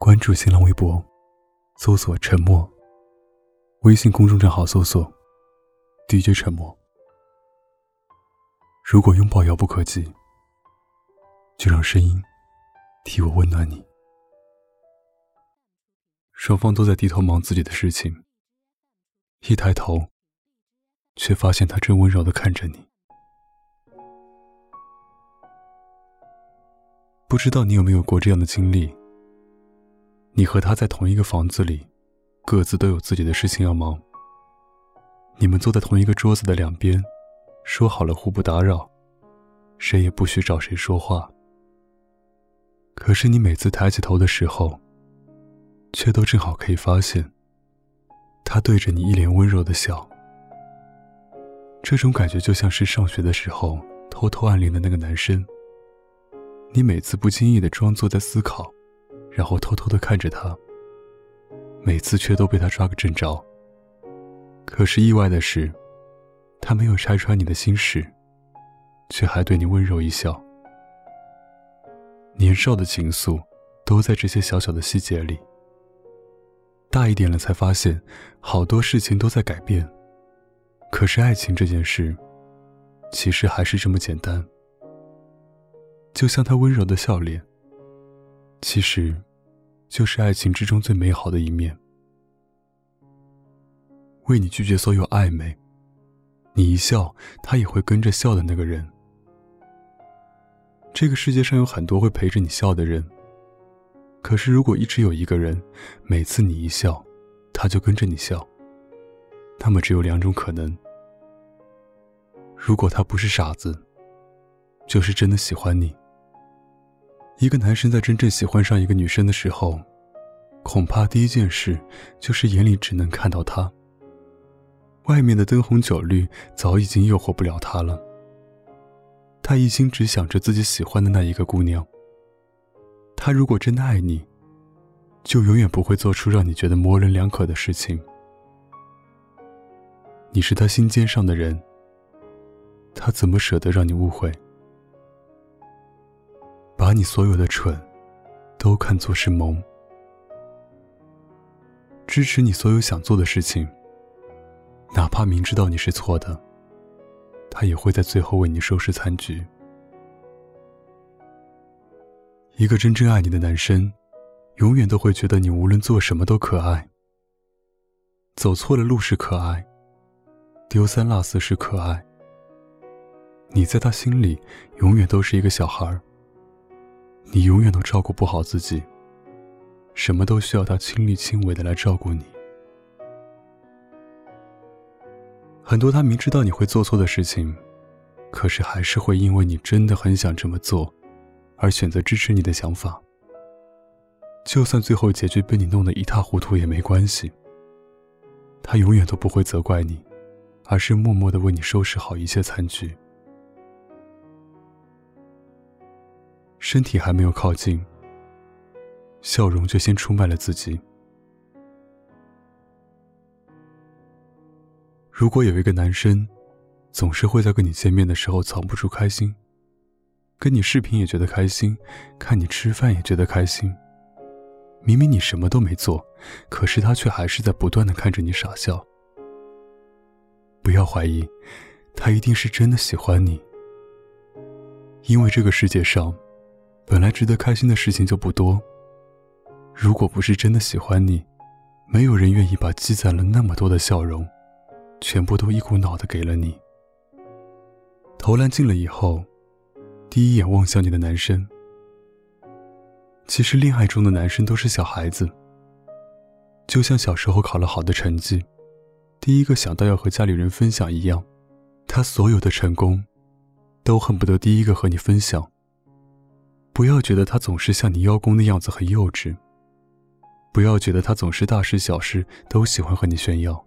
关注新浪微博，搜索“沉默”。微信公众账号搜索 “DJ 沉默”。如果拥抱遥不可及，就让声音替我温暖你。双方都在低头忙自己的事情，一抬头，却发现他正温柔的看着你。不知道你有没有过这样的经历？你和他在同一个房子里，各自都有自己的事情要忙。你们坐在同一个桌子的两边，说好了互不打扰，谁也不许找谁说话。可是你每次抬起头的时候，却都正好可以发现，他对着你一脸温柔的笑。这种感觉就像是上学的时候偷偷暗恋的那个男生。你每次不经意的装作在思考，然后偷偷的看着他，每次却都被他抓个正着。可是意外的是，他没有拆穿你的心事，却还对你温柔一笑。年少的情愫，都在这些小小的细节里。大一点了才发现，好多事情都在改变。可是爱情这件事，其实还是这么简单。就像他温柔的笑脸，其实，就是爱情之中最美好的一面。为你拒绝所有暧昧，你一笑，他也会跟着笑的那个人。这个世界上有很多会陪着你笑的人，可是如果一直有一个人，每次你一笑，他就跟着你笑，那么只有两种可能：如果他不是傻子，就是真的喜欢你。一个男生在真正喜欢上一个女生的时候，恐怕第一件事就是眼里只能看到她。外面的灯红酒绿早已经诱惑不了他了。他一心只想着自己喜欢的那一个姑娘。他如果真的爱你，就永远不会做出让你觉得模棱两可的事情。你是他心尖上的人，他怎么舍得让你误会？把你所有的蠢，都看作是萌，支持你所有想做的事情，哪怕明知道你是错的，他也会在最后为你收拾残局。一个真正爱你的男生，永远都会觉得你无论做什么都可爱。走错了路是可爱，丢三落四是可爱。你在他心里，永远都是一个小孩儿。你永远都照顾不好自己，什么都需要他亲力亲为的来照顾你。很多他明知道你会做错的事情，可是还是会因为你真的很想这么做，而选择支持你的想法。就算最后结局被你弄得一塌糊涂也没关系。他永远都不会责怪你，而是默默的为你收拾好一切残局。身体还没有靠近，笑容就先出卖了自己。如果有一个男生，总是会在跟你见面的时候藏不住开心，跟你视频也觉得开心，看你吃饭也觉得开心。明明你什么都没做，可是他却还是在不断的看着你傻笑。不要怀疑，他一定是真的喜欢你，因为这个世界上。本来值得开心的事情就不多。如果不是真的喜欢你，没有人愿意把积攒了那么多的笑容，全部都一股脑的给了你。投篮进了以后，第一眼望向你的男生，其实恋爱中的男生都是小孩子，就像小时候考了好的成绩，第一个想到要和家里人分享一样，他所有的成功，都恨不得第一个和你分享。不要觉得他总是像你邀功的样子很幼稚。不要觉得他总是大事小事都喜欢和你炫耀。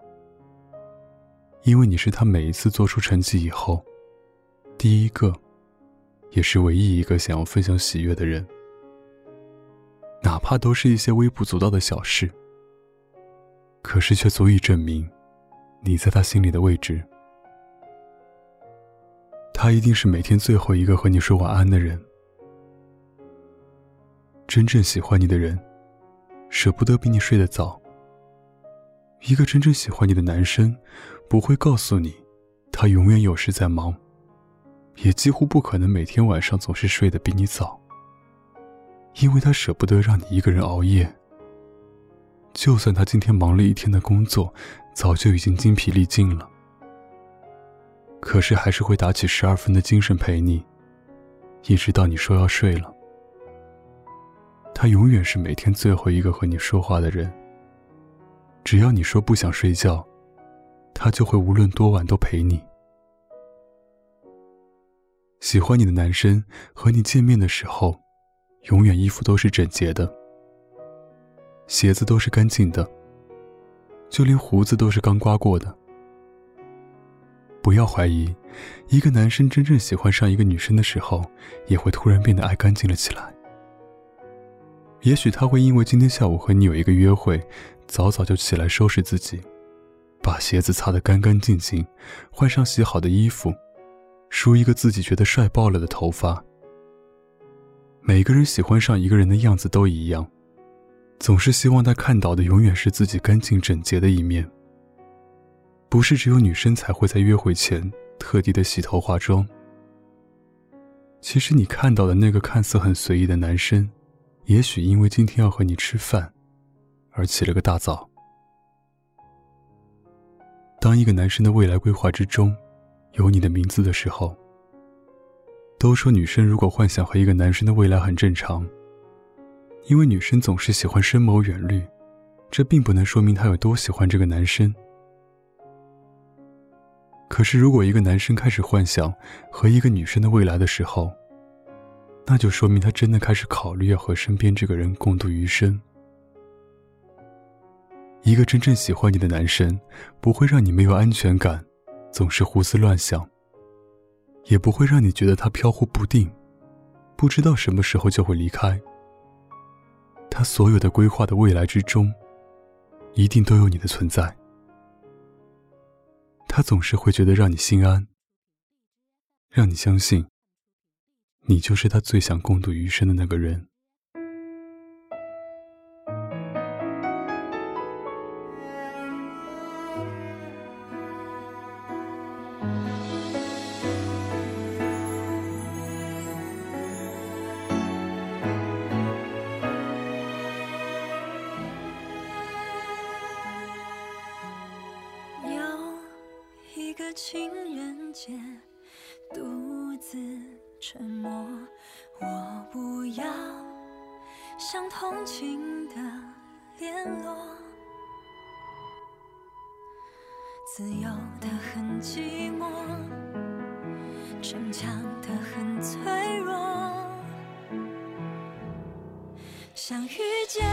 因为你是他每一次做出成绩以后，第一个，也是唯一一个想要分享喜悦的人。哪怕都是一些微不足道的小事，可是却足以证明，你在他心里的位置。他一定是每天最后一个和你说晚安的人。真正喜欢你的人，舍不得比你睡得早。一个真正喜欢你的男生，不会告诉你，他永远有事在忙，也几乎不可能每天晚上总是睡得比你早，因为他舍不得让你一个人熬夜。就算他今天忙了一天的工作，早就已经精疲力尽了，可是还是会打起十二分的精神陪你，一直到你说要睡了。他永远是每天最后一个和你说话的人。只要你说不想睡觉，他就会无论多晚都陪你。喜欢你的男生和你见面的时候，永远衣服都是整洁的，鞋子都是干净的，就连胡子都是刚刮过的。不要怀疑，一个男生真正喜欢上一个女生的时候，也会突然变得爱干净了起来。也许他会因为今天下午和你有一个约会。早早就起来收拾自己，把鞋子擦得干干净净，换上洗好的衣服，梳一个自己觉得帅爆了的头发。每个人喜欢上一个人的样子都一样，总是希望他看到的永远是自己干净整洁的一面。不是只有女生才会在约会前特地的洗头化妆。其实你看到的那个看似很随意的男生，也许因为今天要和你吃饭。而起了个大早。当一个男生的未来规划之中有你的名字的时候，都说女生如果幻想和一个男生的未来很正常，因为女生总是喜欢深谋远虑，这并不能说明她有多喜欢这个男生。可是，如果一个男生开始幻想和一个女生的未来的时候，那就说明他真的开始考虑要和身边这个人共度余生。一个真正喜欢你的男生，不会让你没有安全感，总是胡思乱想；也不会让你觉得他飘忽不定，不知道什么时候就会离开。他所有的规划的未来之中，一定都有你的存在。他总是会觉得让你心安，让你相信，你就是他最想共度余生的那个人。一个情人节，独自沉默。我不要像同情的联络，自由的很寂寞，逞强的很脆弱。想遇见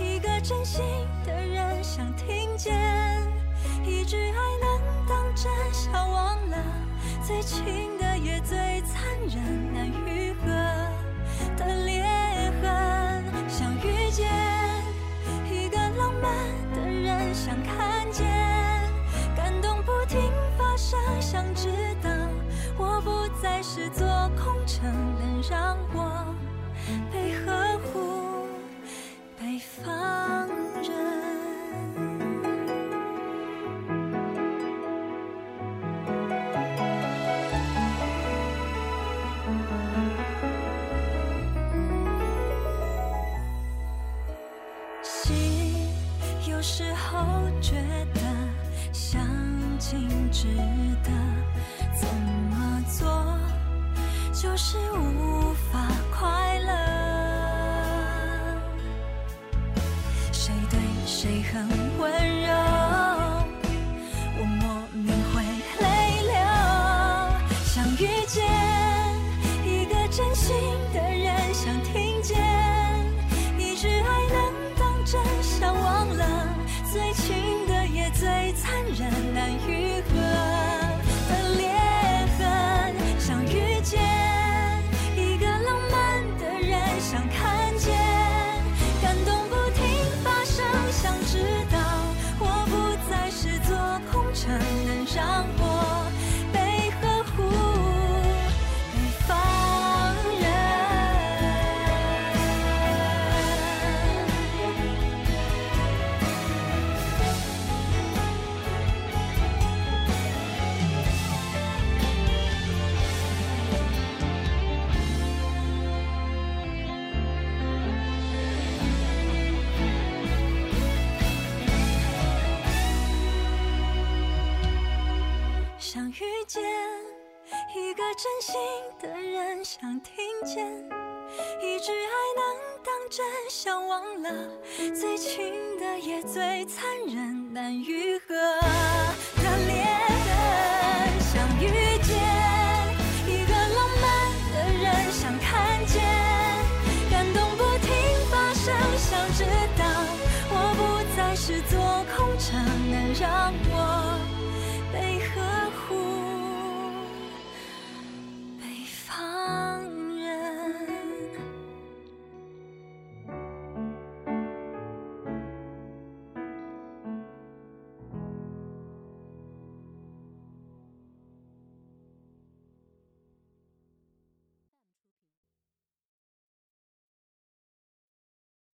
一个真心的人，想听见一句爱能当。真相忘了，最亲的也最残忍，难愈时候觉得相亲值得怎么做，就是无法快乐。谁对谁很难遇遇见一个真心的人，想听见一句爱能当真，想忘了最亲的也最残忍，难愈合。